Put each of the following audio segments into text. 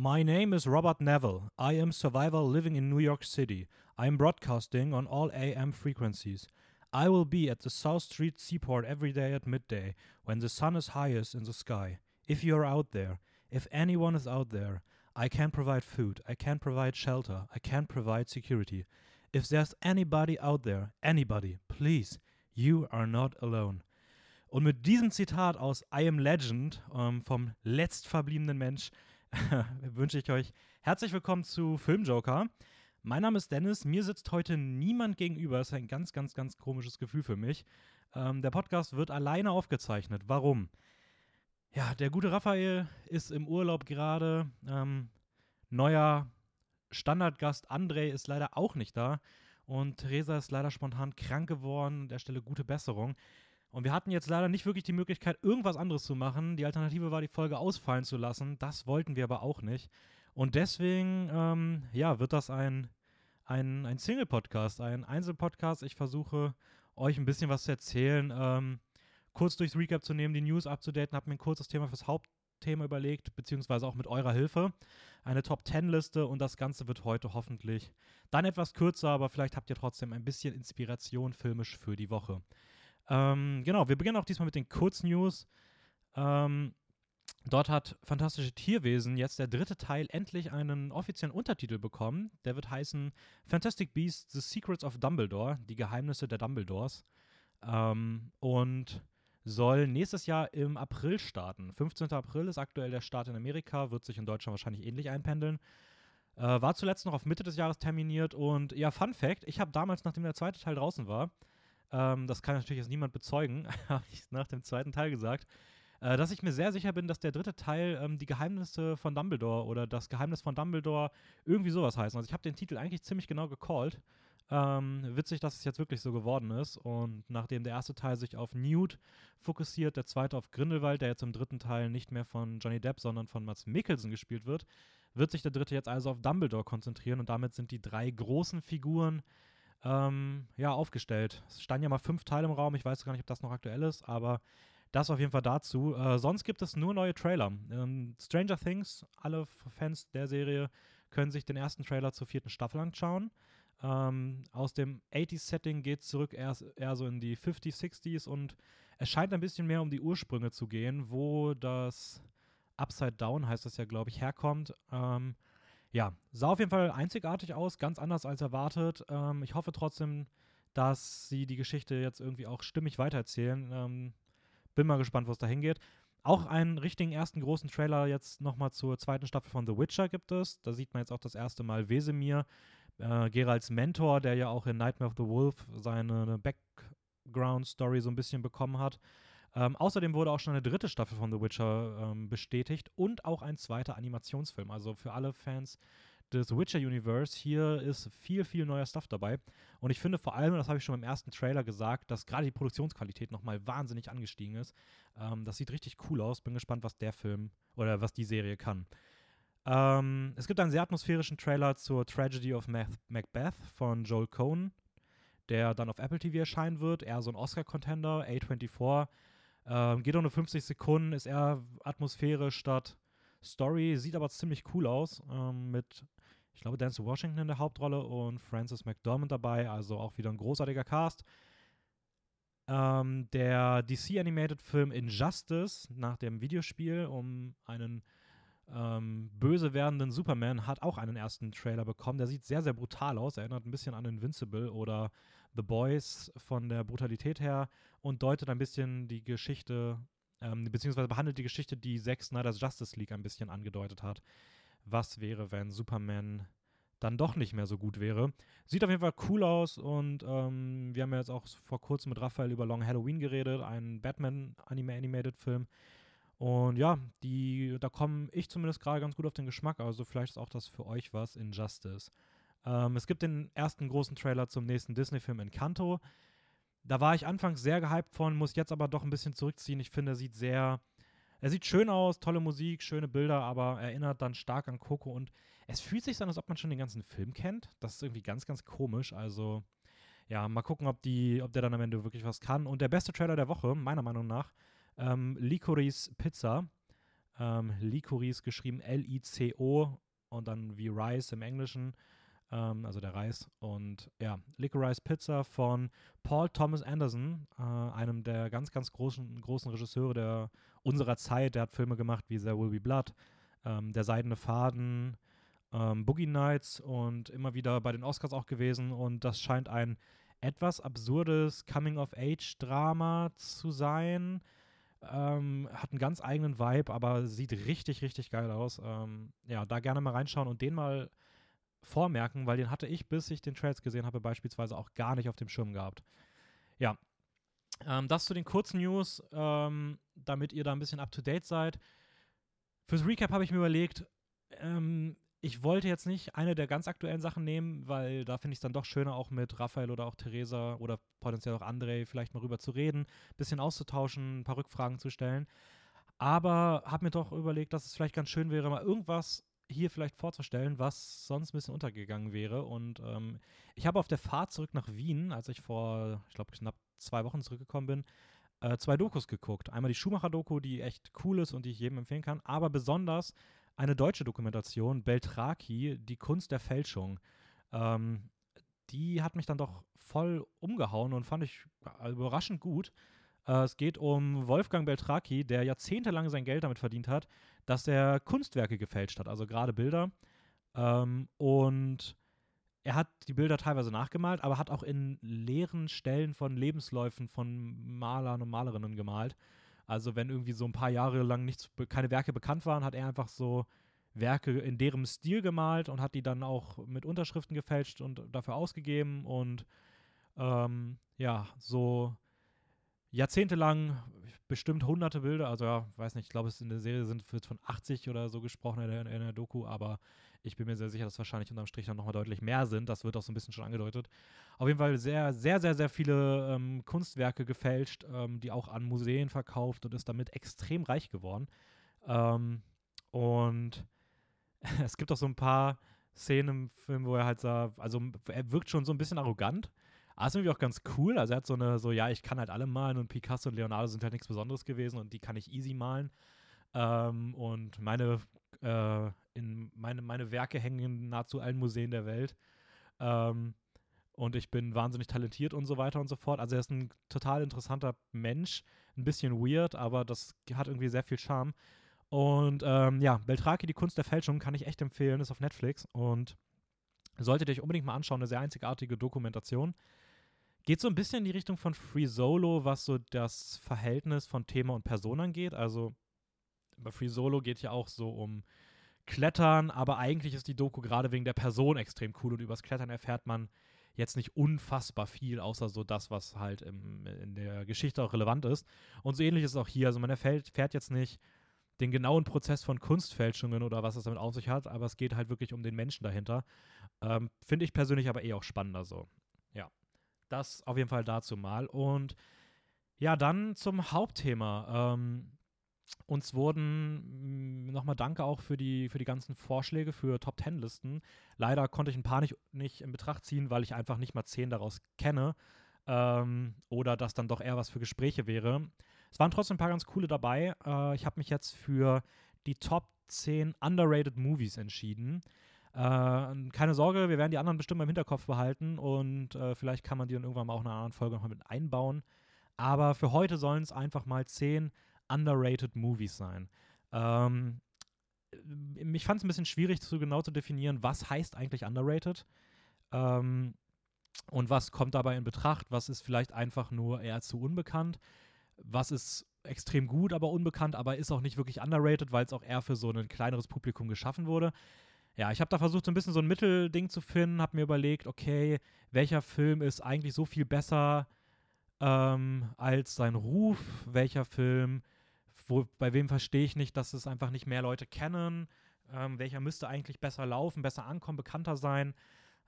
My name is Robert Neville. I am survivor living in New York City. I am broadcasting on all AM frequencies. I will be at the South Street Seaport every day at midday when the sun is highest in the sky. If you are out there, if anyone is out there, I can provide food, I can provide shelter, I can provide security. If there's anybody out there, anybody, please, you are not alone. Und mit diesem Zitat aus I Am Legend ähm, vom letztverbliebenen Mensch wünsche ich euch herzlich willkommen zu Filmjoker. Mein Name ist Dennis, mir sitzt heute niemand gegenüber. Das ist ein ganz, ganz, ganz komisches Gefühl für mich. Ähm, der Podcast wird alleine aufgezeichnet. Warum? Ja, der gute Raphael ist im Urlaub gerade. Ähm, neuer Standardgast André ist leider auch nicht da. Und Theresa ist leider spontan krank geworden. An der Stelle gute Besserung. Und wir hatten jetzt leider nicht wirklich die Möglichkeit, irgendwas anderes zu machen. Die Alternative war, die Folge ausfallen zu lassen. Das wollten wir aber auch nicht. Und deswegen, ähm, ja, wird das ein, ein, ein Single-Podcast, ein Einzelpodcast. Ich versuche, euch ein bisschen was zu erzählen, ähm, kurz durchs Recap zu nehmen, die News abzudaten, habe mir ein kurzes Thema fürs Hauptthema überlegt, beziehungsweise auch mit eurer Hilfe. Eine Top-10-Liste und das Ganze wird heute hoffentlich dann etwas kürzer, aber vielleicht habt ihr trotzdem ein bisschen Inspiration filmisch für die Woche. Ähm, genau, wir beginnen auch diesmal mit den Kurznews. Ähm, dort hat Fantastische Tierwesen jetzt der dritte Teil endlich einen offiziellen Untertitel bekommen. Der wird heißen Fantastic Beasts: The Secrets of Dumbledore, die Geheimnisse der Dumbledores. Ähm, und soll nächstes Jahr im April starten. 15. April ist aktuell der Start in Amerika, wird sich in Deutschland wahrscheinlich ähnlich einpendeln. Äh, war zuletzt noch auf Mitte des Jahres terminiert und ja, Fun Fact: Ich habe damals, nachdem der zweite Teil draußen war, ähm, das kann natürlich jetzt niemand bezeugen, habe ich nach dem zweiten Teil gesagt, äh, dass ich mir sehr sicher bin, dass der dritte Teil ähm, die Geheimnisse von Dumbledore oder das Geheimnis von Dumbledore irgendwie sowas heißt. Also ich habe den Titel eigentlich ziemlich genau gecallt. Ähm, witzig, dass es jetzt wirklich so geworden ist. Und nachdem der erste Teil sich auf Newt fokussiert, der zweite auf Grindelwald, der jetzt im dritten Teil nicht mehr von Johnny Depp, sondern von Mats Mikkelsen gespielt wird, wird sich der dritte jetzt also auf Dumbledore konzentrieren. Und damit sind die drei großen Figuren ähm, ja, aufgestellt. Es standen ja mal fünf Teile im Raum, ich weiß gar nicht, ob das noch aktuell ist, aber das auf jeden Fall dazu. Äh, sonst gibt es nur neue Trailer. Ähm, Stranger Things, alle Fans der Serie können sich den ersten Trailer zur vierten Staffel anschauen. Ähm, aus dem 80s-Setting geht es zurück eher, eher so in die 50s, 60s und es scheint ein bisschen mehr um die Ursprünge zu gehen, wo das Upside Down heißt das ja, glaube ich, herkommt. Ähm, ja, sah auf jeden Fall einzigartig aus, ganz anders als erwartet. Ähm, ich hoffe trotzdem, dass sie die Geschichte jetzt irgendwie auch stimmig weitererzählen. Ähm, bin mal gespannt, wo es da hingeht. Auch einen richtigen ersten großen Trailer jetzt nochmal zur zweiten Staffel von The Witcher gibt es. Da sieht man jetzt auch das erste Mal Wesemir, äh, Geralds Mentor, der ja auch in Nightmare of the Wolf seine Background-Story so ein bisschen bekommen hat. Ähm, außerdem wurde auch schon eine dritte Staffel von The Witcher ähm, bestätigt und auch ein zweiter Animationsfilm. Also für alle Fans des Witcher Universe, hier ist viel, viel neuer Stuff dabei. Und ich finde vor allem, das habe ich schon beim ersten Trailer gesagt, dass gerade die Produktionsqualität nochmal wahnsinnig angestiegen ist. Ähm, das sieht richtig cool aus. Bin gespannt, was der Film oder was die Serie kann. Ähm, es gibt einen sehr atmosphärischen Trailer zur Tragedy of Macbeth von Joel Cohn, der dann auf Apple TV erscheinen wird. Eher so ein Oscar-Contender, A24 ähm, geht auch nur 50 Sekunden, ist eher Atmosphäre statt Story, sieht aber ziemlich cool aus. Ähm, mit, ich glaube, Dance Washington in der Hauptrolle und Francis McDormand dabei, also auch wieder ein großartiger Cast. Ähm, der DC Animated Film Injustice nach dem Videospiel um einen ähm, böse werdenden Superman hat auch einen ersten Trailer bekommen. Der sieht sehr, sehr brutal aus. Erinnert ein bisschen an Invincible oder The Boys von der Brutalität her und deutet ein bisschen die Geschichte, ähm, beziehungsweise behandelt die Geschichte, die Zack Snyder's Justice League ein bisschen angedeutet hat. Was wäre, wenn Superman dann doch nicht mehr so gut wäre. Sieht auf jeden Fall cool aus und ähm, wir haben ja jetzt auch vor kurzem mit Raphael über Long Halloween geredet, einen Batman-Animated-Film. Und ja, die, da komme ich zumindest gerade ganz gut auf den Geschmack. Also vielleicht ist auch das für euch was, Injustice. Ähm, es gibt den ersten großen Trailer zum nächsten Disney-Film Encanto. Da war ich anfangs sehr gehypt von, muss jetzt aber doch ein bisschen zurückziehen. Ich finde, er sieht sehr, er sieht schön aus, tolle Musik, schöne Bilder, aber erinnert dann stark an Coco und es fühlt sich an, als ob man schon den ganzen Film kennt. Das ist irgendwie ganz, ganz komisch. Also ja, mal gucken, ob, die, ob der dann am Ende wirklich was kann. Und der beste Trailer der Woche, meiner Meinung nach, ähm, Licorice Pizza. Ähm, Licorice geschrieben L-I-C-O und dann wie Rice im Englischen, ähm, also der Reis. Und ja, Licorice Pizza von Paul Thomas Anderson, äh, einem der ganz, ganz großen, großen Regisseure der, unserer Zeit. Der hat Filme gemacht wie There Will Be Blood, ähm, Der Seidene Faden, ähm, Boogie Nights und immer wieder bei den Oscars auch gewesen. Und das scheint ein etwas absurdes Coming-of-Age-Drama zu sein. Ähm, hat einen ganz eigenen Vibe, aber sieht richtig, richtig geil aus. Ähm, ja, da gerne mal reinschauen und den mal vormerken, weil den hatte ich, bis ich den Trails gesehen habe, beispielsweise auch gar nicht auf dem Schirm gehabt. Ja, ähm, das zu den kurzen News, ähm, damit ihr da ein bisschen up to date seid. Fürs Recap habe ich mir überlegt, ähm, ich wollte jetzt nicht eine der ganz aktuellen Sachen nehmen, weil da finde ich es dann doch schöner, auch mit Raphael oder auch Theresa oder potenziell auch André vielleicht mal rüber zu reden, ein bisschen auszutauschen, ein paar Rückfragen zu stellen. Aber habe mir doch überlegt, dass es vielleicht ganz schön wäre, mal irgendwas hier vielleicht vorzustellen, was sonst ein bisschen untergegangen wäre. Und ähm, ich habe auf der Fahrt zurück nach Wien, als ich vor, ich glaube, knapp zwei Wochen zurückgekommen bin, äh, zwei Dokus geguckt. Einmal die Schumacher-Doku, die echt cool ist und die ich jedem empfehlen kann, aber besonders eine deutsche Dokumentation, Beltraki, die Kunst der Fälschung. Ähm, die hat mich dann doch voll umgehauen und fand ich überraschend gut. Äh, es geht um Wolfgang Beltraki, der jahrzehntelang sein Geld damit verdient hat, dass er Kunstwerke gefälscht hat, also gerade Bilder. Ähm, und er hat die Bilder teilweise nachgemalt, aber hat auch in leeren Stellen von Lebensläufen von Malern und Malerinnen gemalt. Also wenn irgendwie so ein paar Jahre lang nichts, keine Werke bekannt waren, hat er einfach so Werke in deren Stil gemalt und hat die dann auch mit Unterschriften gefälscht und dafür ausgegeben und ähm, ja, so jahrzehntelang bestimmt hunderte Bilder, also ja, weiß nicht, ich glaube, es in der Serie sind von 80 oder so gesprochen in der, in der Doku, aber ich bin mir sehr sicher, dass wahrscheinlich unterm Strich dann nochmal deutlich mehr sind. Das wird auch so ein bisschen schon angedeutet. Auf jeden Fall sehr, sehr, sehr, sehr viele ähm, Kunstwerke gefälscht, ähm, die auch an Museen verkauft und ist damit extrem reich geworden. Ähm, und es gibt auch so ein paar Szenen im Film, wo er halt so, also er wirkt schon so ein bisschen arrogant. Aber ist irgendwie auch ganz cool. Also er hat so eine, so, ja, ich kann halt alle malen und Picasso und Leonardo sind halt nichts Besonderes gewesen und die kann ich easy malen. Ähm, und meine, äh, in meine, meine Werke hängen in nahezu allen Museen der Welt. Ähm, und ich bin wahnsinnig talentiert und so weiter und so fort. Also er ist ein total interessanter Mensch, ein bisschen weird, aber das hat irgendwie sehr viel Charme. Und ähm, ja, Beltraki, die Kunst der Fälschung, kann ich echt empfehlen, ist auf Netflix und solltet ihr euch unbedingt mal anschauen, eine sehr einzigartige Dokumentation. Geht so ein bisschen in die Richtung von Free Solo, was so das Verhältnis von Thema und Person angeht. Also bei Free Solo geht ja auch so um Klettern, aber eigentlich ist die Doku gerade wegen der Person extrem cool und übers Klettern erfährt man jetzt nicht unfassbar viel, außer so das, was halt im, in der Geschichte auch relevant ist. Und so ähnlich ist es auch hier. Also man erfährt, erfährt jetzt nicht den genauen Prozess von Kunstfälschungen oder was es damit auf sich hat, aber es geht halt wirklich um den Menschen dahinter. Ähm, Finde ich persönlich aber eh auch spannender so. Das auf jeden Fall dazu mal. Und ja, dann zum Hauptthema. Ähm, uns wurden mm, nochmal Danke auch für die, für die ganzen Vorschläge für Top Ten Listen. Leider konnte ich ein paar nicht, nicht in Betracht ziehen, weil ich einfach nicht mal zehn daraus kenne. Ähm, oder das dann doch eher was für Gespräche wäre. Es waren trotzdem ein paar ganz coole dabei. Äh, ich habe mich jetzt für die Top 10 Underrated Movies entschieden. Äh, keine Sorge, wir werden die anderen bestimmt im Hinterkopf behalten und äh, vielleicht kann man die dann irgendwann mal auch in einer anderen Folge nochmal mit einbauen. Aber für heute sollen es einfach mal 10 Underrated Movies sein. Ähm, ich fand es ein bisschen schwierig, zu genau zu definieren, was heißt eigentlich underrated ähm, und was kommt dabei in Betracht, was ist vielleicht einfach nur eher zu unbekannt was ist extrem gut, aber unbekannt, aber ist auch nicht wirklich underrated, weil es auch eher für so ein kleineres Publikum geschaffen wurde. Ja, ich habe da versucht, so ein bisschen so ein Mittelding zu finden, habe mir überlegt, okay, welcher Film ist eigentlich so viel besser ähm, als sein Ruf? Welcher Film, wo, bei wem verstehe ich nicht, dass es einfach nicht mehr Leute kennen? Ähm, welcher müsste eigentlich besser laufen, besser ankommen, bekannter sein?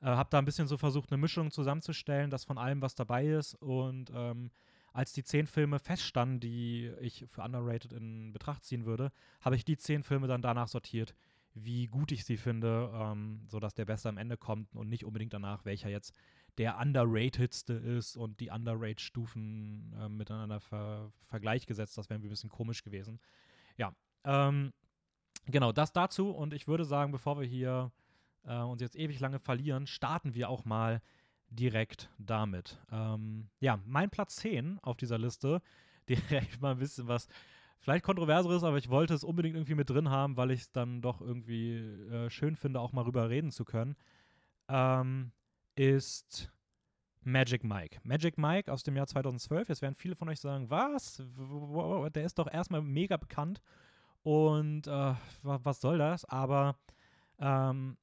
Äh, habe da ein bisschen so versucht, eine Mischung zusammenzustellen, dass von allem was dabei ist und ähm, als die zehn Filme feststanden, die ich für underrated in Betracht ziehen würde, habe ich die zehn Filme dann danach sortiert, wie gut ich sie finde, ähm, sodass der Beste am Ende kommt und nicht unbedingt danach, welcher jetzt der underratedste ist und die Underrate-Stufen äh, miteinander ver Vergleich gesetzt. Das wäre ein bisschen komisch gewesen. Ja, Ähm, genau, das dazu. Und ich würde sagen, bevor wir hier äh, uns jetzt ewig lange verlieren, starten wir auch mal direkt damit. Ähm, ja, mein Platz 10 auf dieser Liste, direkt mal ein bisschen was vielleicht kontroverseres, aber ich wollte es unbedingt irgendwie mit drin haben, weil ich es dann doch irgendwie äh, schön finde, auch mal rüber reden zu können, ähm, ist Magic Mike. Magic Mike aus dem Jahr 2012. Jetzt werden viele von euch sagen, was? Der ist doch erstmal mega bekannt und äh, was soll das? Aber ähm,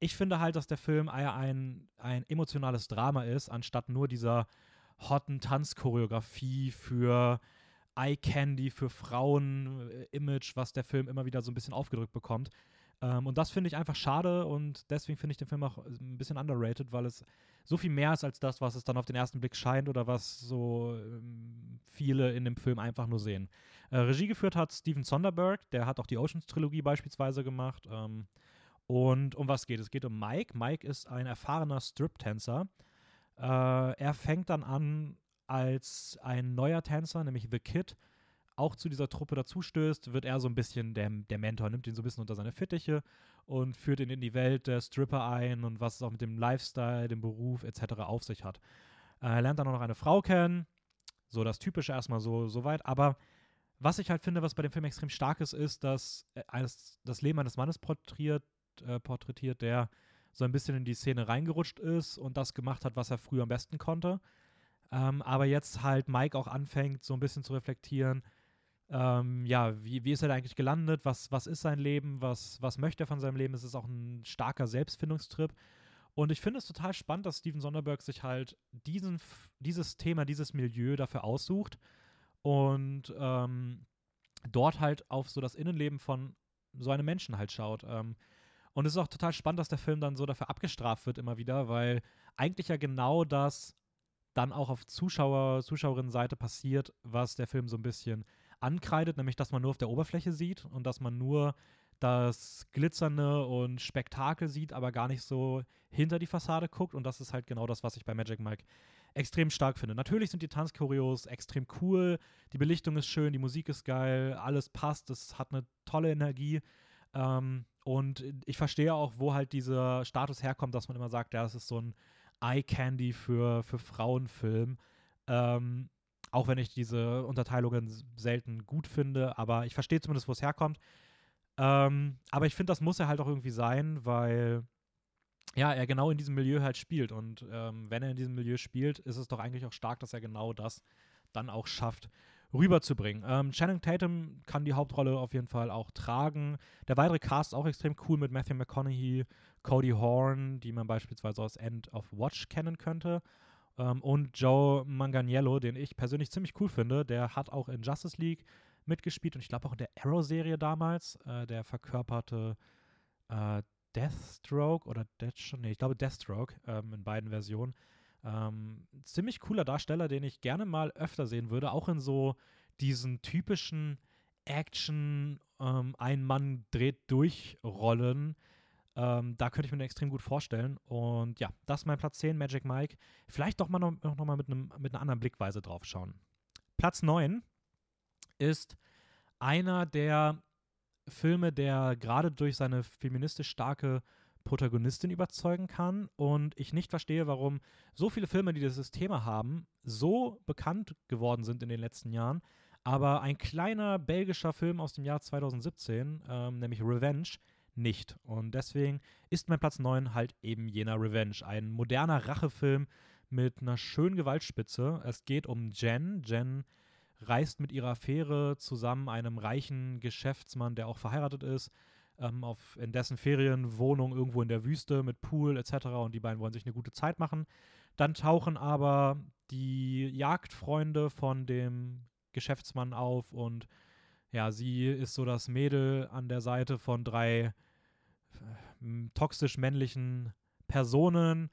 ich finde halt, dass der Film ein, ein emotionales Drama ist, anstatt nur dieser hotten Tanzchoreografie für Eye Candy, für Frauen-Image, äh, was der Film immer wieder so ein bisschen aufgedrückt bekommt. Ähm, und das finde ich einfach schade und deswegen finde ich den Film auch ein bisschen underrated, weil es so viel mehr ist als das, was es dann auf den ersten Blick scheint oder was so ähm, viele in dem Film einfach nur sehen. Äh, Regie geführt hat Steven Sonderberg, der hat auch die Oceans-Trilogie beispielsweise gemacht. Ähm, und um was geht es? Es geht um Mike. Mike ist ein erfahrener Strip-Tänzer. Äh, er fängt dann an als ein neuer Tänzer, nämlich The Kid, auch zu dieser Truppe dazustößt, wird er so ein bisschen der, der Mentor, nimmt ihn so ein bisschen unter seine Fittiche und führt ihn in die Welt der Stripper ein und was es auch mit dem Lifestyle, dem Beruf etc. auf sich hat. Er lernt dann auch noch eine Frau kennen, so das Typische erstmal so, so weit, aber was ich halt finde, was bei dem Film extrem stark ist, ist, dass eines, das Leben eines Mannes porträtiert, äh, porträtiert, der so ein bisschen in die Szene reingerutscht ist und das gemacht hat, was er früher am besten konnte. Ähm, aber jetzt halt Mike auch anfängt, so ein bisschen zu reflektieren, ähm, ja, wie, wie ist er da eigentlich gelandet? Was, was ist sein Leben? Was, was möchte er von seinem Leben? Es ist auch ein starker Selbstfindungstrip. Und ich finde es total spannend, dass Steven Sonderberg sich halt diesen, dieses Thema, dieses Milieu dafür aussucht und ähm, dort halt auf so das Innenleben von so einem Menschen halt schaut. Ähm, und es ist auch total spannend, dass der Film dann so dafür abgestraft wird immer wieder, weil eigentlich ja genau das dann auch auf Zuschauer, Zuschauerinnenseite passiert, was der Film so ein bisschen ankreidet, nämlich dass man nur auf der Oberfläche sieht und dass man nur das Glitzernde und Spektakel sieht, aber gar nicht so hinter die Fassade guckt. Und das ist halt genau das, was ich bei Magic Mike extrem stark finde. Natürlich sind die Tanzchoreos extrem cool, die Belichtung ist schön, die Musik ist geil, alles passt, es hat eine tolle Energie. Ähm, und ich verstehe auch, wo halt dieser Status herkommt, dass man immer sagt, ja, das ist so ein Eye Candy für, für Frauenfilm. Ähm, auch wenn ich diese Unterteilungen selten gut finde, aber ich verstehe zumindest, wo es herkommt. Ähm, aber ich finde, das muss er halt auch irgendwie sein, weil ja, er genau in diesem Milieu halt spielt. Und ähm, wenn er in diesem Milieu spielt, ist es doch eigentlich auch stark, dass er genau das dann auch schafft, rüberzubringen. Ähm, Channing Tatum kann die Hauptrolle auf jeden Fall auch tragen. Der weitere Cast ist auch extrem cool mit Matthew McConaughey, Cody Horn, die man beispielsweise aus End of Watch kennen könnte. Ähm, und Joe Manganiello, den ich persönlich ziemlich cool finde. Der hat auch in Justice League mitgespielt und ich glaube auch in der Arrow-Serie damals. Äh, der verkörperte äh, Deathstroke oder Deathstroke, nee, ich glaube Deathstroke ähm, in beiden Versionen. Ähm, ziemlich cooler Darsteller, den ich gerne mal öfter sehen würde, auch in so diesen typischen Action, ähm, ähm, da könnte ich mir den extrem gut vorstellen. Und ja, das ist mein Platz 10, Magic Mike. Vielleicht doch mal noch, noch mal mit, einem, mit einer anderen Blickweise drauf schauen. Platz 9 ist einer der Filme, der gerade durch seine feministisch starke Protagonistin überzeugen kann und ich nicht verstehe, warum so viele Filme, die dieses Thema haben, so bekannt geworden sind in den letzten Jahren. Aber ein kleiner belgischer Film aus dem Jahr 2017, ähm, nämlich Revenge, nicht. Und deswegen ist mein Platz 9 halt eben jener Revenge. Ein moderner Rachefilm mit einer schönen Gewaltspitze. Es geht um Jen. Jen reist mit ihrer Affäre zusammen einem reichen Geschäftsmann, der auch verheiratet ist, ähm, auf, in dessen Ferienwohnung irgendwo in der Wüste mit Pool etc. Und die beiden wollen sich eine gute Zeit machen. Dann tauchen aber die Jagdfreunde von dem Geschäftsmann auf und ja, sie ist so das Mädel an der Seite von drei toxisch männlichen Personen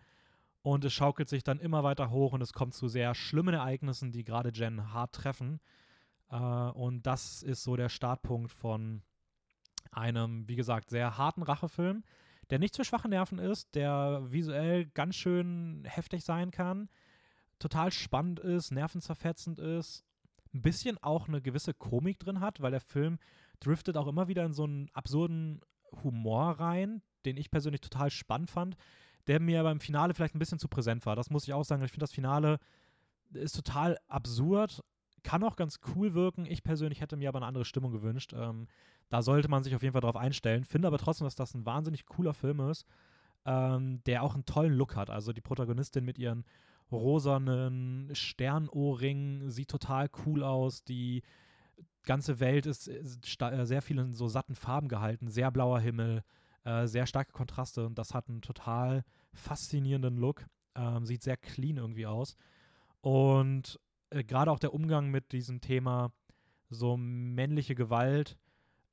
und es schaukelt sich dann immer weiter hoch und es kommt zu sehr schlimmen Ereignissen, die gerade Jen hart treffen. Äh, und das ist so der Startpunkt von einem, wie gesagt, sehr harten Rachefilm, der nicht für schwache Nerven ist, der visuell ganz schön heftig sein kann, total spannend ist, nervenzerfetzend ist ein bisschen auch eine gewisse Komik drin hat, weil der Film driftet auch immer wieder in so einen absurden Humor rein, den ich persönlich total spannend fand, der mir beim Finale vielleicht ein bisschen zu präsent war. Das muss ich auch sagen. Ich finde, das Finale ist total absurd, kann auch ganz cool wirken. Ich persönlich hätte mir aber eine andere Stimmung gewünscht. Ähm, da sollte man sich auf jeden Fall drauf einstellen. Finde aber trotzdem, dass das ein wahnsinnig cooler Film ist, ähm, der auch einen tollen Look hat. Also die Protagonistin mit ihren rosanen Sternohrringen sieht total cool aus. Die ganze Welt ist, äh, sehr viel in so satten Farben gehalten. Sehr blauer Himmel, äh, sehr starke Kontraste und das hat einen total faszinierenden Look. Ähm, sieht sehr clean irgendwie aus. Und äh, gerade auch der Umgang mit diesem Thema so männliche Gewalt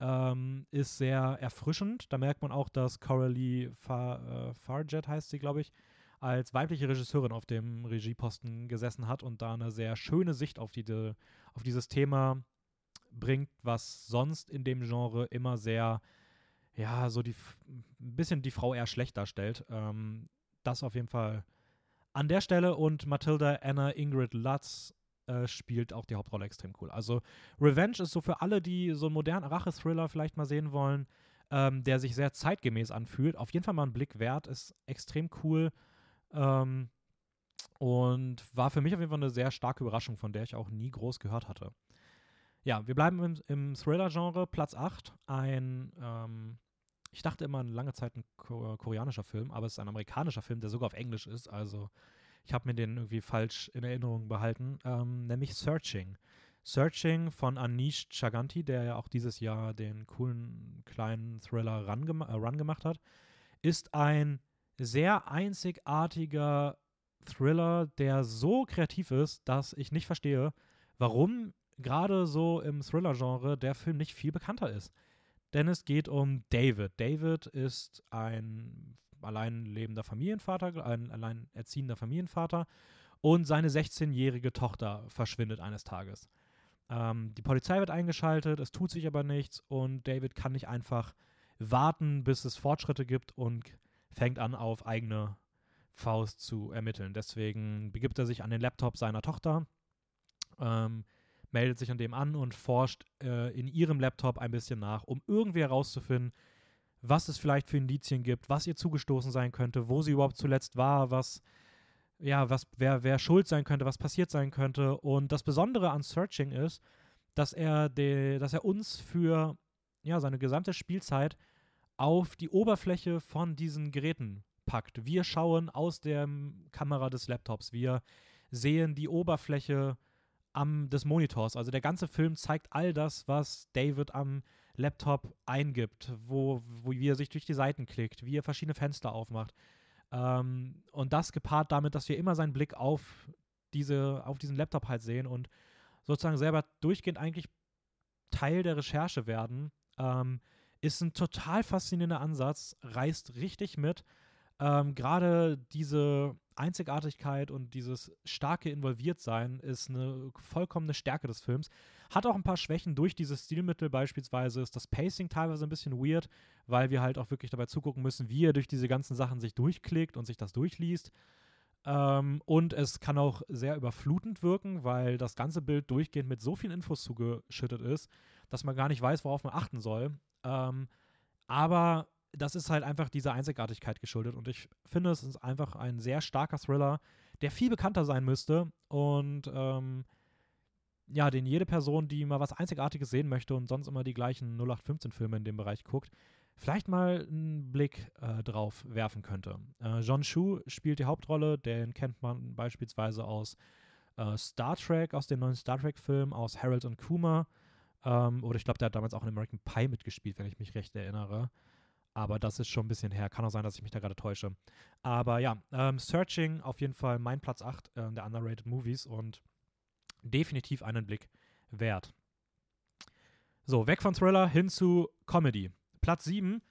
ähm, ist sehr erfrischend. Da merkt man auch, dass Coralie Far, äh, Farjet heißt sie, glaube ich, als weibliche Regisseurin auf dem Regieposten gesessen hat und da eine sehr schöne Sicht auf, die, auf dieses Thema bringt, was sonst in dem Genre immer sehr, ja, so die, ein bisschen die Frau eher schlecht darstellt. Ähm, das auf jeden Fall an der Stelle und Matilda Anna Ingrid Lutz äh, spielt auch die Hauptrolle extrem cool. Also Revenge ist so für alle, die so einen modernen Rache-Thriller vielleicht mal sehen wollen, ähm, der sich sehr zeitgemäß anfühlt. Auf jeden Fall mal einen Blick wert, ist extrem cool. Ähm, und war für mich auf jeden Fall eine sehr starke Überraschung, von der ich auch nie groß gehört hatte. Ja, wir bleiben im, im Thriller-Genre. Platz 8, ein, ähm, ich dachte immer lange Zeit ein koreanischer Film, aber es ist ein amerikanischer Film, der sogar auf Englisch ist. Also ich habe mir den irgendwie falsch in Erinnerung behalten, ähm, nämlich Searching. Searching von Anish Chaganti, der ja auch dieses Jahr den coolen kleinen Thriller Run, äh, Run gemacht hat, ist ein sehr einzigartiger Thriller, der so kreativ ist, dass ich nicht verstehe, warum gerade so im Thriller-Genre der Film nicht viel bekannter ist. Denn es geht um David. David ist ein allein lebender Familienvater, ein allein erziehender Familienvater und seine 16-jährige Tochter verschwindet eines Tages. Ähm, die Polizei wird eingeschaltet, es tut sich aber nichts und David kann nicht einfach warten, bis es Fortschritte gibt und fängt an, auf eigene Faust zu ermitteln. Deswegen begibt er sich an den Laptop seiner Tochter. Ähm, meldet sich an dem an und forscht äh, in ihrem Laptop ein bisschen nach, um irgendwie herauszufinden, was es vielleicht für Indizien gibt, was ihr zugestoßen sein könnte, wo sie überhaupt zuletzt war, was, ja, was, wer, wer schuld sein könnte, was passiert sein könnte. Und das Besondere an Searching ist, dass er, de, dass er uns für ja, seine gesamte Spielzeit auf die Oberfläche von diesen Geräten packt. Wir schauen aus der Kamera des Laptops, wir sehen die Oberfläche am, des Monitors. Also der ganze Film zeigt all das, was David am Laptop eingibt, wo, wo wie er sich durch die Seiten klickt, wie er verschiedene Fenster aufmacht. Ähm, und das gepaart damit, dass wir immer seinen Blick auf, diese, auf diesen Laptop halt sehen und sozusagen selber durchgehend eigentlich Teil der Recherche werden, ähm, ist ein total faszinierender Ansatz, reißt richtig mit. Ähm, Gerade diese Einzigartigkeit und dieses starke Involviertsein ist eine vollkommene Stärke des Films. Hat auch ein paar Schwächen durch dieses Stilmittel. Beispielsweise ist das Pacing teilweise ein bisschen weird, weil wir halt auch wirklich dabei zugucken müssen, wie er durch diese ganzen Sachen sich durchklickt und sich das durchliest. Ähm, und es kann auch sehr überflutend wirken, weil das ganze Bild durchgehend mit so vielen Infos zugeschüttet ist, dass man gar nicht weiß, worauf man achten soll. Ähm, aber das ist halt einfach dieser Einzigartigkeit geschuldet. Und ich finde, es ist einfach ein sehr starker Thriller, der viel bekannter sein müsste und ähm, ja, den jede Person, die mal was Einzigartiges sehen möchte und sonst immer die gleichen 0815-Filme in dem Bereich guckt, vielleicht mal einen Blick äh, drauf werfen könnte. Äh, John Shu spielt die Hauptrolle, den kennt man beispielsweise aus äh, Star Trek, aus den neuen Star Trek-Filmen, aus Harold und Kuma. Ähm, oder ich glaube, der hat damals auch in American Pie mitgespielt, wenn ich mich recht erinnere. Aber das ist schon ein bisschen her. Kann auch sein, dass ich mich da gerade täusche. Aber ja, ähm, Searching auf jeden Fall mein Platz 8 äh, der Underrated Movies und definitiv einen Blick wert. So, weg von Thriller hin zu Comedy. Platz 7,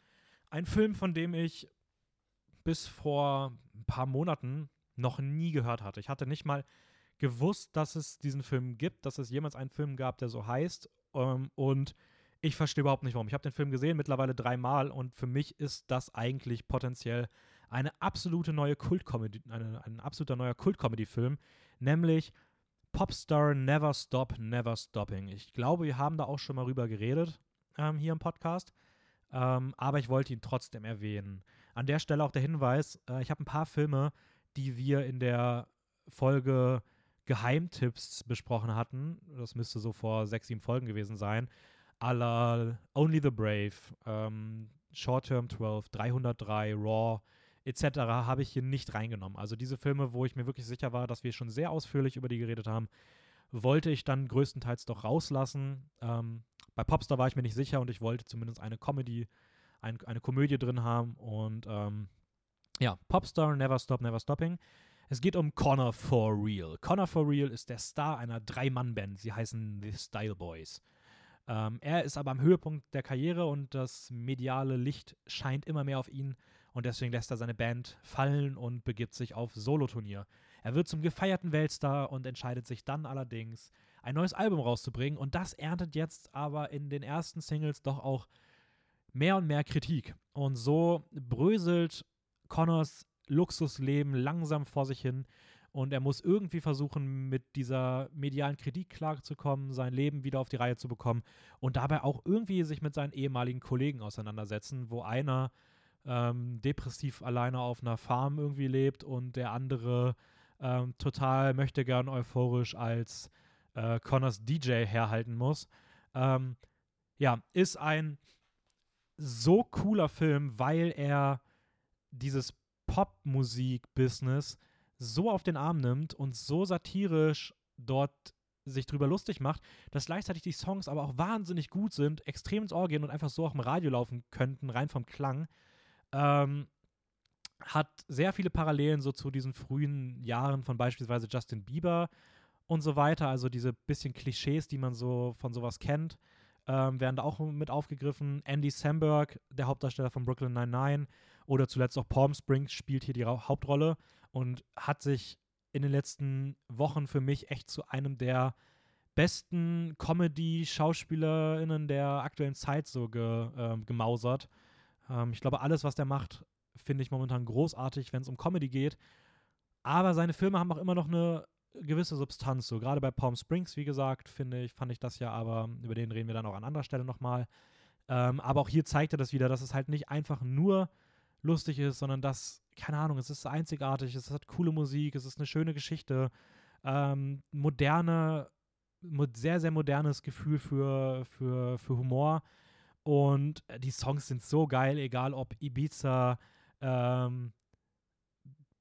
ein Film, von dem ich bis vor ein paar Monaten noch nie gehört hatte. Ich hatte nicht mal gewusst, dass es diesen Film gibt, dass es jemals einen Film gab, der so heißt. Ähm, und ich verstehe überhaupt nicht warum. Ich habe den Film gesehen, mittlerweile dreimal und für mich ist das eigentlich potenziell eine absolute neue Kultkomödie, eine, ein absoluter neuer Kultkomödie-Film, nämlich Popstar Never Stop, Never Stopping. Ich glaube, wir haben da auch schon mal rüber geredet. ähm, hier im Podcast. Ähm, aber ich wollte ihn trotzdem erwähnen. An der Stelle auch der Hinweis: äh, Ich habe ein paar Filme, die wir in der Folge Geheimtipps besprochen hatten. Das müsste so vor sechs, sieben Folgen gewesen sein. A la Only the Brave, ähm, Short Term 12, 303, Raw, etc. habe ich hier nicht reingenommen. Also diese Filme, wo ich mir wirklich sicher war, dass wir schon sehr ausführlich über die geredet haben, wollte ich dann größtenteils doch rauslassen. Ähm, bei Popstar war ich mir nicht sicher und ich wollte zumindest eine Comedy, ein, eine Komödie drin haben. Und ähm, ja, Popstar, Never Stop, Never Stopping. Es geht um Connor for Real. Connor for Real ist der Star einer Drei-Mann-Band. Sie heißen The Style Boys. Ähm, er ist aber am Höhepunkt der Karriere und das mediale Licht scheint immer mehr auf ihn und deswegen lässt er seine Band fallen und begibt sich auf Soloturnier. Er wird zum gefeierten Weltstar und entscheidet sich dann allerdings, ein neues Album rauszubringen und das erntet jetzt aber in den ersten Singles doch auch mehr und mehr Kritik. Und so bröselt Connors Luxusleben langsam vor sich hin und er muss irgendwie versuchen, mit dieser medialen Kritik klarzukommen, sein Leben wieder auf die Reihe zu bekommen und dabei auch irgendwie sich mit seinen ehemaligen Kollegen auseinandersetzen, wo einer ähm, depressiv alleine auf einer Farm irgendwie lebt und der andere ähm, total möchte gern euphorisch als äh, Connors DJ herhalten muss. Ähm, ja, ist ein so cooler Film, weil er dieses Popmusik-Business so auf den Arm nimmt und so satirisch dort sich drüber lustig macht, dass gleichzeitig die Songs aber auch wahnsinnig gut sind, extrem ins Ohr gehen und einfach so auch im Radio laufen könnten, rein vom Klang. Ähm, hat sehr viele Parallelen so zu diesen frühen Jahren von beispielsweise Justin Bieber und so weiter. Also diese bisschen Klischees, die man so von sowas kennt, ähm, werden da auch mit aufgegriffen. Andy Samberg, der Hauptdarsteller von Brooklyn Nine-Nine, oder zuletzt auch Palm Springs spielt hier die Hauptrolle und hat sich in den letzten Wochen für mich echt zu einem der besten Comedy-SchauspielerInnen der aktuellen Zeit so ge, äh, gemausert. Ähm, ich glaube, alles, was der macht, finde ich momentan großartig, wenn es um Comedy geht. Aber seine Filme haben auch immer noch eine gewisse Substanz. So gerade bei Palm Springs, wie gesagt, finde ich, fand ich das ja, aber über den reden wir dann auch an anderer Stelle nochmal. Ähm, aber auch hier zeigt er das wieder, dass es halt nicht einfach nur lustig ist, sondern dass, keine Ahnung, es ist einzigartig, es hat coole Musik, es ist eine schöne Geschichte, ähm, moderne, sehr, sehr modernes Gefühl für, für, für Humor. Und die Songs sind so geil, egal ob Ibiza, ähm,